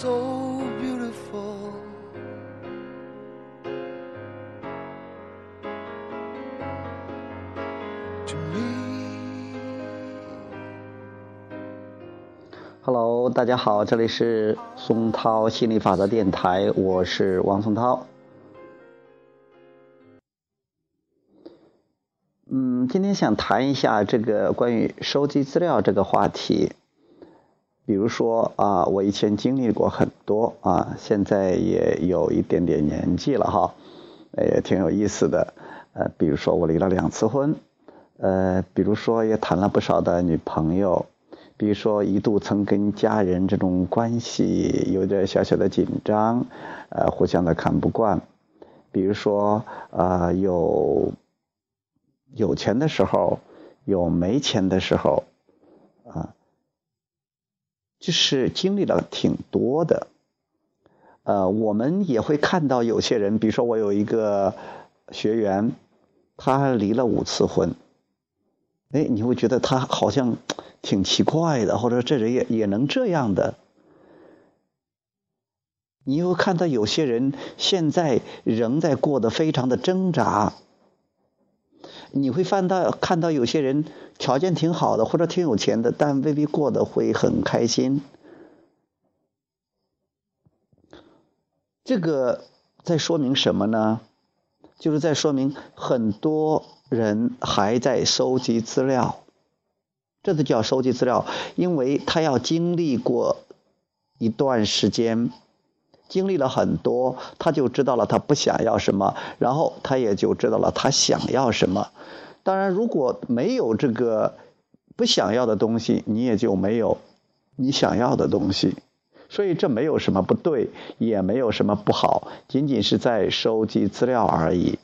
so beautiful. Hello，大家好，这里是松涛心理法则电台，我是王松涛。嗯，今天想谈一下这个关于收集资料这个话题。比如说啊，我以前经历过很多啊，现在也有一点点年纪了哈，也挺有意思的。呃，比如说我离了两次婚，呃，比如说也谈了不少的女朋友，比如说一度曾跟家人这种关系有点小小的紧张，呃，互相的看不惯。比如说啊，有有钱的时候，有没钱的时候，就是经历了挺多的，呃，我们也会看到有些人，比如说我有一个学员，他离了五次婚，哎，你会觉得他好像挺奇怪的，或者这人也也能这样的。你又看到有些人现在仍在过得非常的挣扎。你会翻到看到有些人条件挺好的或者挺有钱的，但未必过得会很开心。这个在说明什么呢？就是在说明很多人还在收集资料，这就叫收集资料，因为他要经历过一段时间。经历了很多，他就知道了他不想要什么，然后他也就知道了他想要什么。当然，如果没有这个不想要的东西，你也就没有你想要的东西。所以这没有什么不对，也没有什么不好，仅仅是在收集资料而已。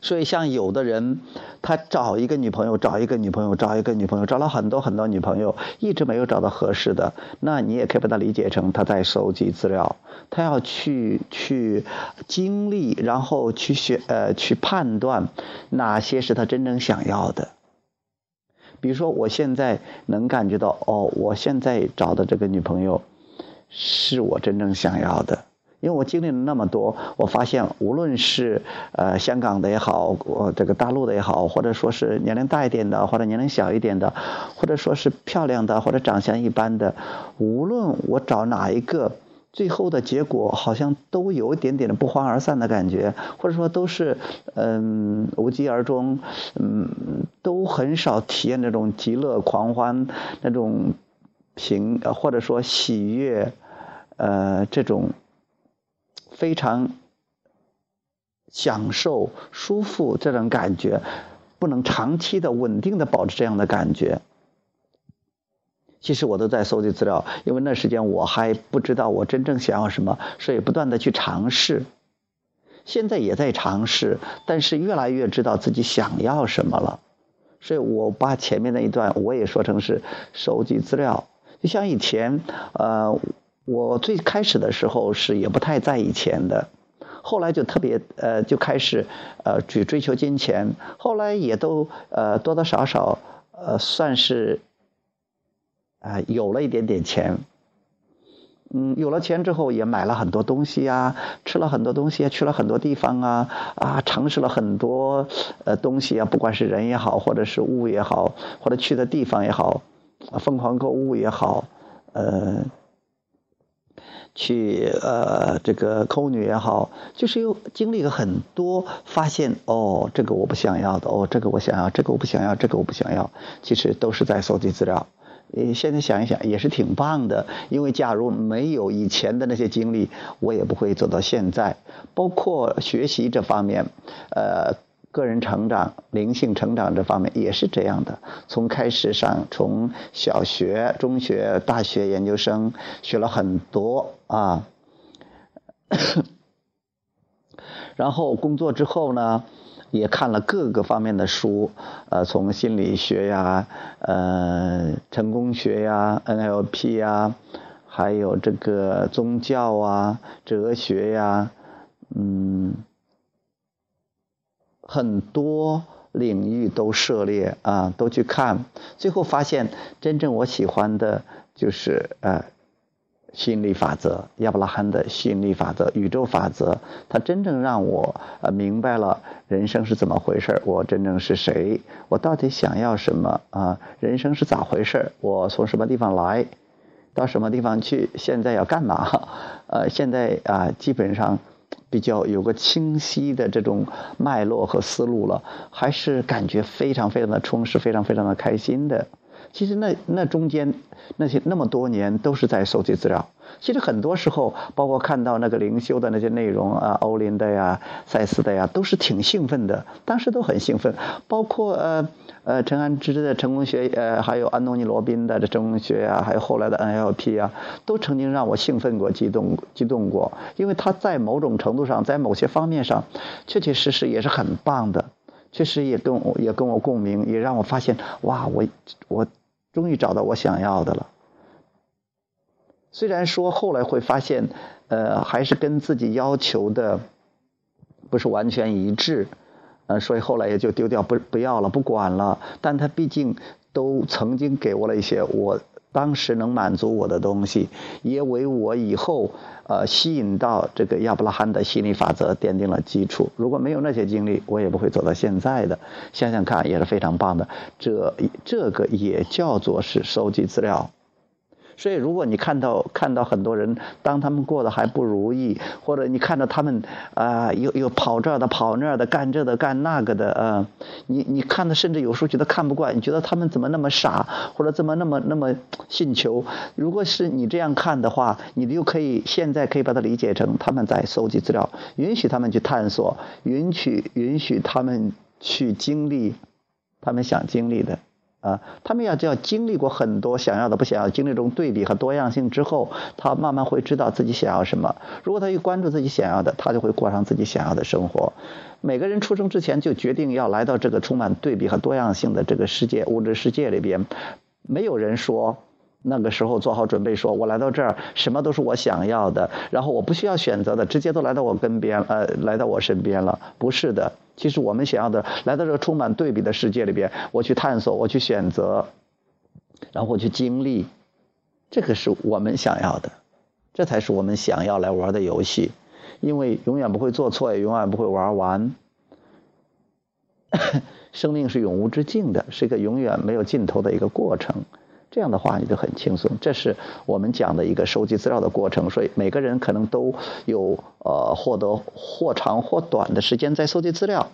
所以，像有的人，他找一个女朋友，找一个女朋友，找一个女朋友，找了很多很多女朋友，一直没有找到合适的。那你也可以把它理解成他在收集资料，他要去去经历，然后去选呃去判断哪些是他真正想要的。比如说，我现在能感觉到，哦，我现在找的这个女朋友是我真正想要的。因为我经历了那么多，我发现无论是呃香港的也好，我这个大陆的也好，或者说是年龄大一点的，或者年龄小一点的，或者说是漂亮的，或者长相一般的，无论我找哪一个，最后的结果好像都有一点点的不欢而散的感觉，或者说都是嗯无疾而终，嗯都很少体验那种极乐狂欢那种平或者说喜悦，呃这种。非常享受、舒服这种感觉，不能长期的、稳定的保持这样的感觉。其实我都在搜集资料，因为那时间我还不知道我真正想要什么，所以不断的去尝试。现在也在尝试，但是越来越知道自己想要什么了。所以我把前面那一段我也说成是收集资料，就像以前，呃。我最开始的时候是也不太在意钱的，后来就特别呃就开始呃去追求金钱，后来也都呃多多少少呃算是啊有了一点点钱，嗯有了钱之后也买了很多东西啊，吃了很多东西，去了很多地方啊啊尝试了很多呃东西啊，不管是人也好，或者是物也好，或者去的地方也好，疯狂购物也好，呃。去呃，这个抠女也好，就是又经历了很多，发现哦，这个我不想要的，哦，这个我想要，这个我不想要，这个我不想要，其实都是在搜集资料。呃，现在想一想也是挺棒的，因为假如没有以前的那些经历，我也不会走到现在。包括学习这方面，呃。个人成长、灵性成长这方面也是这样的。从开始上，从小学、中学、大学、研究生学了很多啊，然后工作之后呢，也看了各个方面的书，呃，从心理学呀、呃，成功学呀、NLP 呀，还有这个宗教啊、哲学呀，嗯。很多领域都涉猎啊，都去看，最后发现真正我喜欢的就是呃吸引力法则，亚伯拉罕的吸引力法则，宇宙法则，它真正让我呃明白了人生是怎么回事我真正是谁？我到底想要什么啊？人生是咋回事我从什么地方来，到什么地方去？现在要干嘛？呃，现在啊，基本上比较有个清晰的这种脉络和思路了，还是感觉非常非常的充实，非常非常的开心的。其实那那中间那些那么多年都是在收集资料。其实很多时候，包括看到那个灵修的那些内容啊，欧林的呀、赛斯的呀，都是挺兴奋的。当时都很兴奋。包括呃呃陈安之的成功学，呃还有安东尼罗宾的这成功学啊，还有后来的 NLP 啊，都曾经让我兴奋过、激动激动过。因为他在某种程度上，在某些方面上，确确实实也是很棒的。确实也跟我也跟我共鸣，也让我发现哇，我我。终于找到我想要的了。虽然说后来会发现，呃，还是跟自己要求的不是完全一致，呃，所以后来也就丢掉不不要了，不管了。但他毕竟都曾经给我了一些我。当时能满足我的东西，也为我以后呃吸引到这个亚伯拉罕的心理法则奠定了基础。如果没有那些经历，我也不会走到现在的。想想看，也是非常棒的。这这个也叫做是收集资料。所以，如果你看到看到很多人，当他们过得还不如意，或者你看到他们啊，又又跑这的跑那儿的，干这的干那个的啊，你你看的甚至有时候觉得看不惯，你觉得他们怎么那么傻，或者怎么那么那么信求？如果是你这样看的话，你就可以现在可以把它理解成他们在搜集资料，允许他们去探索，允许允许他们去经历他们想经历的。啊，他们要要经历过很多想要的不想要，经历中对比和多样性之后，他慢慢会知道自己想要什么。如果他一关注自己想要的，他就会过上自己想要的生活。每个人出生之前就决定要来到这个充满对比和多样性的这个世界物质世界里边，没有人说。那个时候做好准备，说我来到这儿，什么都是我想要的，然后我不需要选择的，直接都来到我跟边，呃，来到我身边了。不是的，其实我们想要的，来到这个充满对比的世界里边，我去探索，我去选择，然后我去经历，这个是我们想要的，这才是我们想要来玩的游戏，因为永远不会做错，也永远不会玩完。生命是永无止境的，是一个永远没有尽头的一个过程。这样的话你就很轻松，这是我们讲的一个收集资料的过程。所以每个人可能都有呃获得或长或短的时间在收集资料，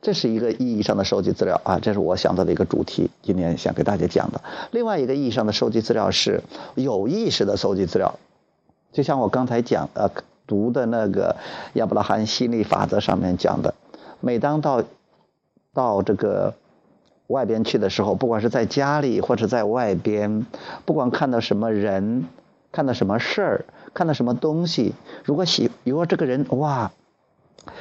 这是一个意义上的收集资料啊，这是我想到的一个主题，今天想给大家讲的。另外一个意义上的收集资料是有意识的收集资料，就像我刚才讲呃读的那个亚伯拉罕心理法则上面讲的，每当到到这个。外边去的时候，不管是在家里或者在外边，不管看到什么人，看到什么事儿，看到什么东西，如果喜，如果这个人哇，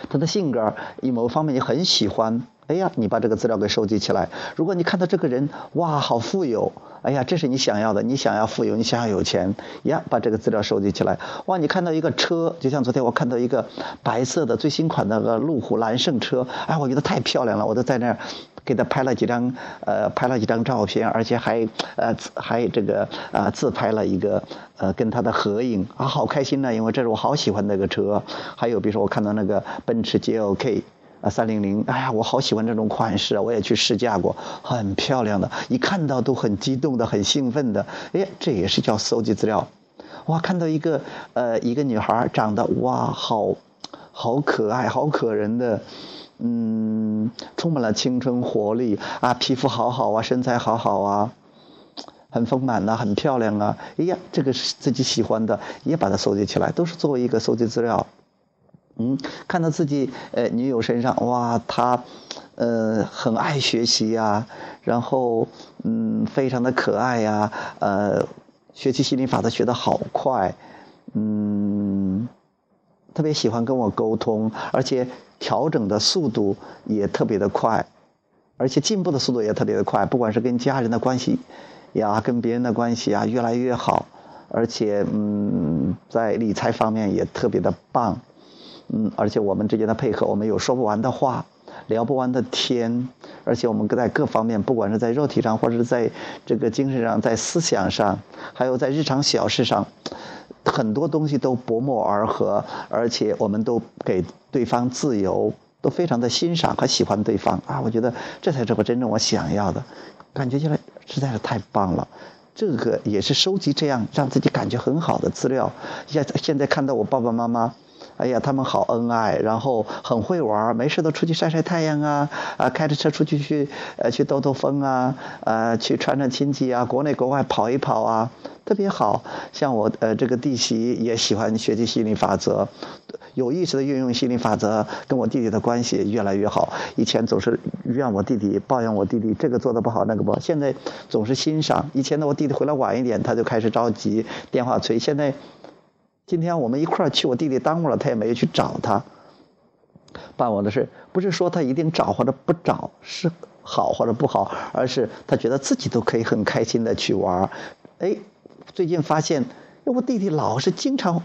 他的性格以某方面你很喜欢。哎呀，你把这个资料给收集起来。如果你看到这个人，哇，好富有！哎呀，这是你想要的，你想要富有，你想要有钱呀，把这个资料收集起来。哇，你看到一个车，就像昨天我看到一个白色的最新款那个路虎揽胜车，哎，我觉得太漂亮了，我都在那儿给他拍了几张，呃，拍了几张照片，而且还呃还这个啊自拍了一个呃跟他的合影啊，好开心呐，因为这是我好喜欢那个车。还有比如说我看到那个奔驰 GLK。啊，三零零，哎呀，我好喜欢这种款式啊！我也去试驾过，很漂亮的，一看到都很激动的，很兴奋的。哎，这也是叫搜集资料。哇，看到一个呃，一个女孩长得哇，好，好可爱，好可人的，嗯，充满了青春活力啊，皮肤好好啊，身材好好啊，很丰满呐，很漂亮啊。哎呀，这个是自己喜欢的，也把它搜集起来，都是作为一个搜集资料。嗯，看到自己呃女友身上，哇，她，呃，很爱学习呀，然后嗯，非常的可爱呀，呃，学习心理法则学得好快，嗯，特别喜欢跟我沟通，而且调整的速度也特别的快，而且进步的速度也特别的快，不管是跟家人的关系呀，跟别人的关系啊，越来越好，而且嗯，在理财方面也特别的棒。嗯，而且我们之间的配合，我们有说不完的话，聊不完的天，而且我们在各方面，不管是在肉体上，或者是在这个精神上，在思想上，还有在日常小事上，很多东西都不谋而合，而且我们都给对方自由，都非常的欣赏和喜欢对方啊！我觉得这才是我真正我想要的，感觉起来实在是太棒了。这个也是收集这样让自己感觉很好的资料。现现在看到我爸爸妈妈。哎呀，他们好恩爱，然后很会玩，没事都出去晒晒太阳啊，啊，开着车出去去，呃，去兜兜风啊，呃，去串串亲戚啊，国内国外跑一跑啊，特别好。像我呃这个弟媳也喜欢学习心理法则，有意识的运用心理法则，跟我弟弟的关系越来越好。以前总是怨我弟弟，抱怨我弟弟这个做的不好那个不好，现在总是欣赏。以前呢，我弟弟回来晚一点，他就开始着急，电话催。现在。今天我们一块儿去，我弟弟耽误了，他也没有去找他办我的事。不是说他一定找或者不找是好或者不好，而是他觉得自己都可以很开心的去玩儿。哎，最近发现，我弟弟老是经常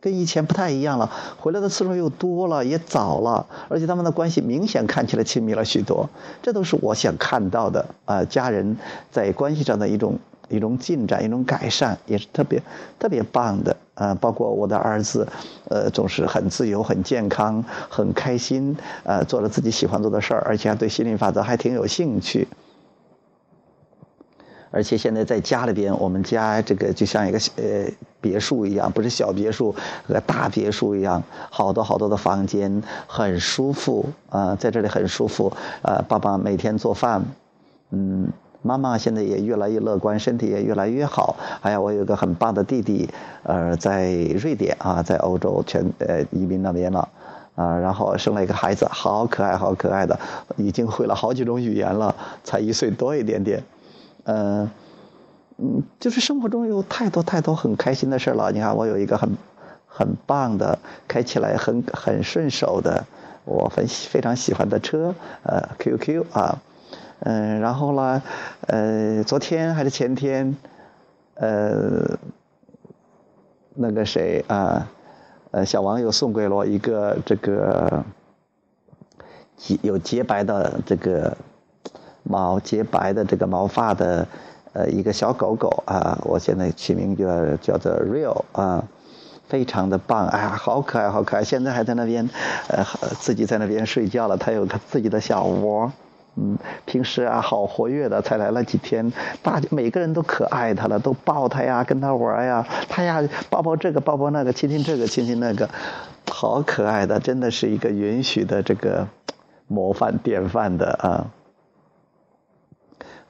跟以前不太一样了，回来的次数又多了，也早了，而且他们的关系明显看起来亲密了许多。这都是我想看到的啊，家人在关系上的一种。一种进展，一种改善，也是特别特别棒的啊！包括我的儿子，呃，总是很自由、很健康、很开心，呃，做了自己喜欢做的事儿，而且还对心理法则还挺有兴趣。而且现在在家里边，我们家这个就像一个呃别墅一样，不是小别墅，和大别墅一样，好多好多的房间，很舒服啊，在这里很舒服啊！爸爸每天做饭，嗯。妈妈现在也越来越乐观，身体也越来越好。哎呀，我有个很棒的弟弟，呃，在瑞典啊，在欧洲全呃移民那边了，啊，然后生了一个孩子，好可爱，好可爱的，已经会了好几种语言了，才一岁多一点点，嗯，嗯，就是生活中有太多太多很开心的事了。你看，我有一个很很棒的，开起来很很顺手的，我很非常喜欢的车，呃，QQ 啊。嗯，然后呢，呃，昨天还是前天，呃，那个谁啊，呃，小王又送给了我一个这个洁有洁白的这个毛洁白的这个毛发的呃一个小狗狗啊，我现在取名叫叫做 Real 啊，非常的棒，哎呀，好可爱，好可爱，现在还在那边呃自己在那边睡觉了，它有它自己的小窝。嗯，平时啊好活跃的，才来了几天，大家每个人都可爱他了，都抱他呀，跟他玩呀，他呀抱抱这个抱抱那个，亲亲这个亲亲那个，好可爱的，真的是一个允许的这个模范典范的啊。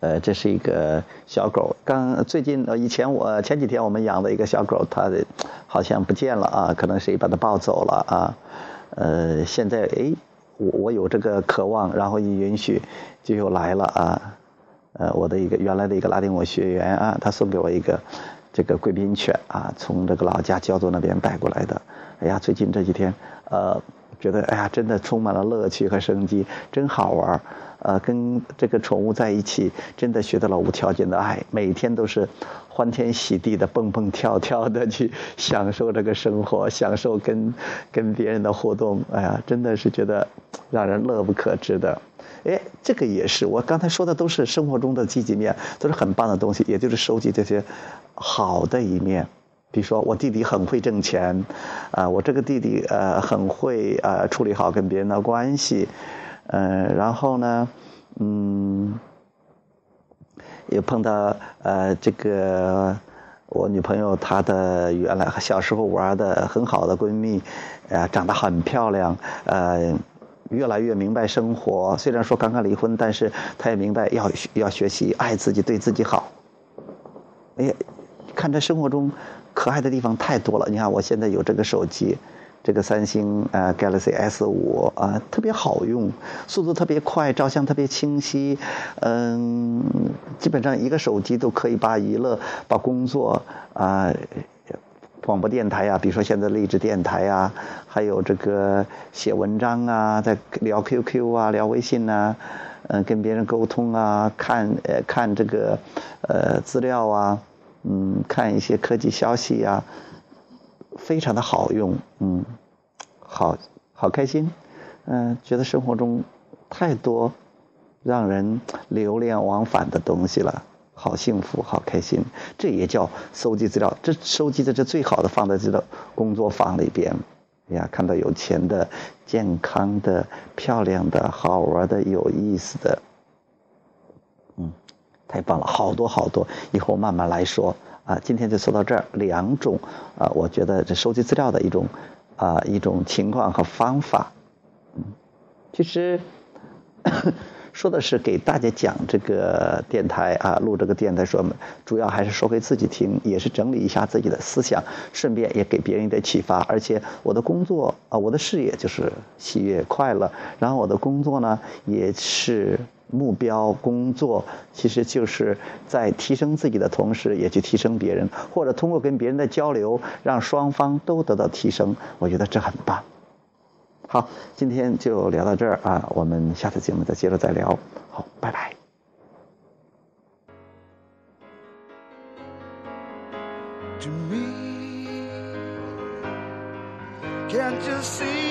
呃，这是一个小狗，刚最近呃以前我前几天我们养的一个小狗，它的好像不见了啊，可能谁把它抱走了啊，呃，现在哎。我我有这个渴望，然后一允许，就又来了啊，呃，我的一个原来的一个拉丁舞学员啊，他送给我一个这个贵宾犬啊，从这个老家焦作那边带过来的。哎呀，最近这几天，呃，觉得哎呀，真的充满了乐趣和生机，真好玩呃，跟这个宠物在一起，真的学到了无条件的爱，每天都是欢天喜地的蹦蹦跳跳的去享受这个生活，享受跟跟别人的互动。哎呀，真的是觉得让人乐不可支的。哎，这个也是我刚才说的，都是生活中的积极面，都是很棒的东西，也就是收集这些好的一面。比如说，我弟弟很会挣钱，啊，我这个弟弟呃很会呃处理好跟别人的关系。嗯，然后呢，嗯，又碰到呃这个我女朋友她的原来小时候玩的很好的闺蜜，呃长得很漂亮，呃越来越明白生活。虽然说刚刚离婚，但是她也明白要要学习爱自己，对自己好。哎呀，看这生活中可爱的地方太多了。你看我现在有这个手机。这个三星呃 Galaxy S 五啊，特别好用，速度特别快，照相特别清晰，嗯，基本上一个手机都可以把娱乐、把工作啊，广播电台呀，比如说现在励志电台呀，还有这个写文章啊，在聊 QQ 啊，聊微信呐，嗯，跟别人沟通啊，看呃看这个呃资料啊，嗯，看一些科技消息呀。非常的好用，嗯，好好开心，嗯，觉得生活中太多让人流连忘返的东西了。好幸福，好开心，这也叫收集资料。这收集的这最好的放在这个工作坊里边。哎呀，看到有钱的、健康的、漂亮的、好玩的、有意思的，嗯，太棒了，好多好多。以后慢慢来说啊。今天就说到这儿，两种啊，我觉得这收集资料的一种啊一种情况和方法。嗯，其实。说的是给大家讲这个电台啊，录这个电台，说主要还是说给自己听，也是整理一下自己的思想，顺便也给别人一点启发。而且我的工作啊，我的事业就是喜悦快乐，然后我的工作呢，也是目标工作，其实就是在提升自己的同时，也去提升别人，或者通过跟别人的交流，让双方都得到提升。我觉得这很棒。好，今天就聊到这儿啊，我们下次节目再接着再聊。好，拜拜。to